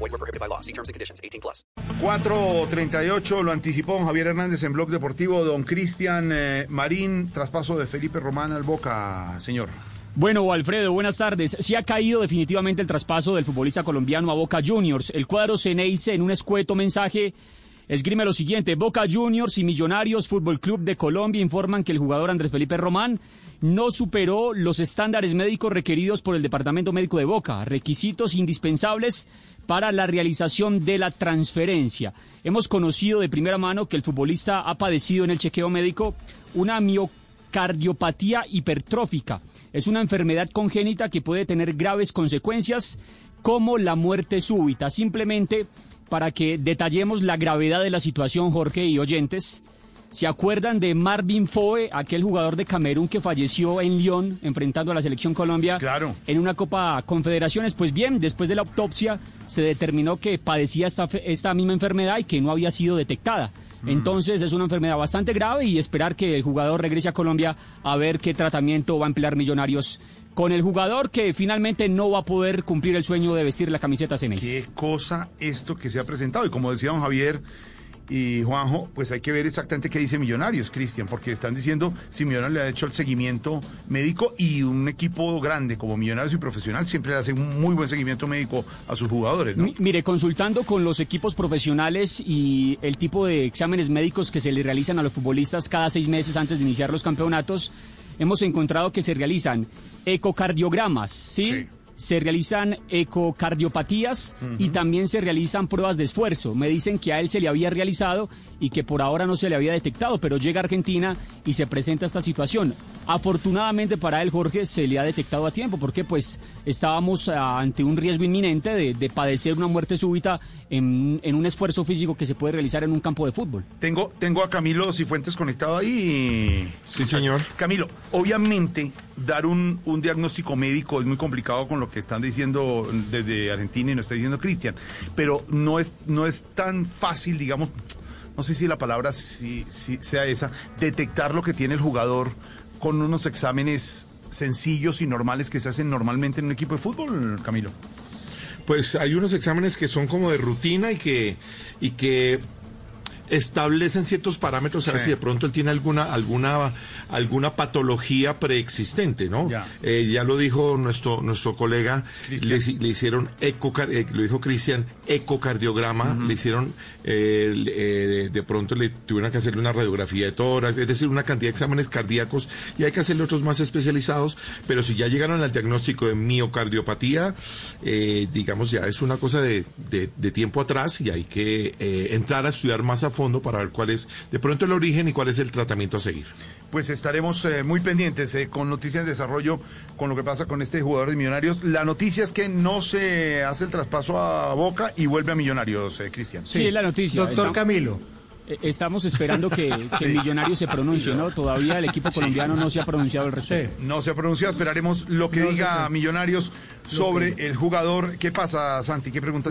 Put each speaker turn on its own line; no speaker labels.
Void were prohibited by law. See terms and conditions. 18 plus.
4.38 lo anticipó don Javier Hernández en Blog Deportivo. Don Cristian eh, Marín, traspaso de Felipe Román al Boca, señor.
Bueno, Alfredo, buenas tardes. Se ha caído definitivamente el traspaso del futbolista colombiano a Boca Juniors. El cuadro Ceneice en un escueto mensaje esgrime lo siguiente. Boca Juniors y Millonarios Fútbol Club de Colombia informan que el jugador Andrés Felipe Román no superó los estándares médicos requeridos por el Departamento Médico de Boca, requisitos indispensables para la realización de la transferencia. Hemos conocido de primera mano que el futbolista ha padecido en el chequeo médico una miocardiopatía hipertrófica. Es una enfermedad congénita que puede tener graves consecuencias como la muerte súbita. Simplemente para que detallemos la gravedad de la situación, Jorge y oyentes, ¿Se acuerdan de Marvin Foe, aquel jugador de Camerún que falleció en Lyon enfrentando a la selección Colombia
Claro.
en una Copa Confederaciones? Pues bien, después de la autopsia se determinó que padecía esta, esta misma enfermedad y que no había sido detectada. Entonces es una enfermedad bastante grave y esperar que el jugador regrese a Colombia a ver qué tratamiento va a emplear Millonarios con el jugador que finalmente no va a poder cumplir el sueño de vestir la camiseta Ceneice.
Qué cosa esto que se ha presentado. Y como decía don Javier y Juanjo, pues hay que ver exactamente qué dice Millonarios, Cristian, porque están diciendo si Millonarios le ha hecho el seguimiento médico y un equipo grande como Millonarios y Profesional siempre le hace un muy buen seguimiento médico a sus jugadores, ¿no?
Mi- Mire, consultando con los equipos profesionales y el tipo de exámenes médicos que se le realizan a los futbolistas cada seis meses antes de iniciar los campeonatos, hemos encontrado que se realizan ecocardiogramas, ¿sí?
Sí.
Se realizan ecocardiopatías y también se realizan pruebas de esfuerzo. Me dicen que a él se le había realizado y que por ahora no se le había detectado, pero llega a Argentina y se presenta esta situación. Afortunadamente para él, Jorge, se le ha detectado a tiempo, porque pues estábamos ah, ante un riesgo inminente de, de padecer una muerte súbita en, en un esfuerzo físico que se puede realizar en un campo de fútbol.
Tengo, tengo a Camilo Cifuentes conectado ahí.
Sí, señor.
Camilo, obviamente dar un, un diagnóstico médico es muy complicado con lo que están diciendo desde Argentina y nos está diciendo Cristian, pero no es, no es tan fácil, digamos, no sé si la palabra si, si sea esa, detectar lo que tiene el jugador con unos exámenes sencillos y normales que se hacen normalmente en un equipo de fútbol, Camilo.
Pues hay unos exámenes que son como de rutina y que, y que establecen ciertos parámetros a ver
Sí.
si de pronto él tiene alguna alguna alguna patología preexistente, ¿no?
Ya.
Eh, ya lo dijo nuestro nuestro colega, le, hici- le hicieron ecocar- eh, lo dijo Cristian, ecocardiograma, le hicieron eh, de pronto le tuvieron que hacerle una radiografía de tórax, es decir, una cantidad de exámenes cardíacos y hay que hacerle otros más especializados, pero si ya llegaron al diagnóstico de miocardiopatía, digamos ya es una cosa de, de- de tiempo atrás y hay que entrar a estudiar más a fondo para ver cuál es de pronto el origen y cuál es el tratamiento a seguir.
Pues estaremos eh, muy pendientes eh, con noticias de desarrollo con lo que pasa con este jugador de Millonarios. La noticia es que no se hace el traspaso a Boca y vuelve a Millonarios, eh, Cristian.
Sí, la noticia.
Doctor Camilo.
eh, Estamos esperando que, que el millonario se pronuncie, ¿no? Todavía el equipo colombiano no se ha pronunciado al respecto.
No se ha pronunciado, esperaremos lo que
No
diga. Millonarios sobre el jugador. ¿Qué pasa, Santi? ¿Qué pregunta?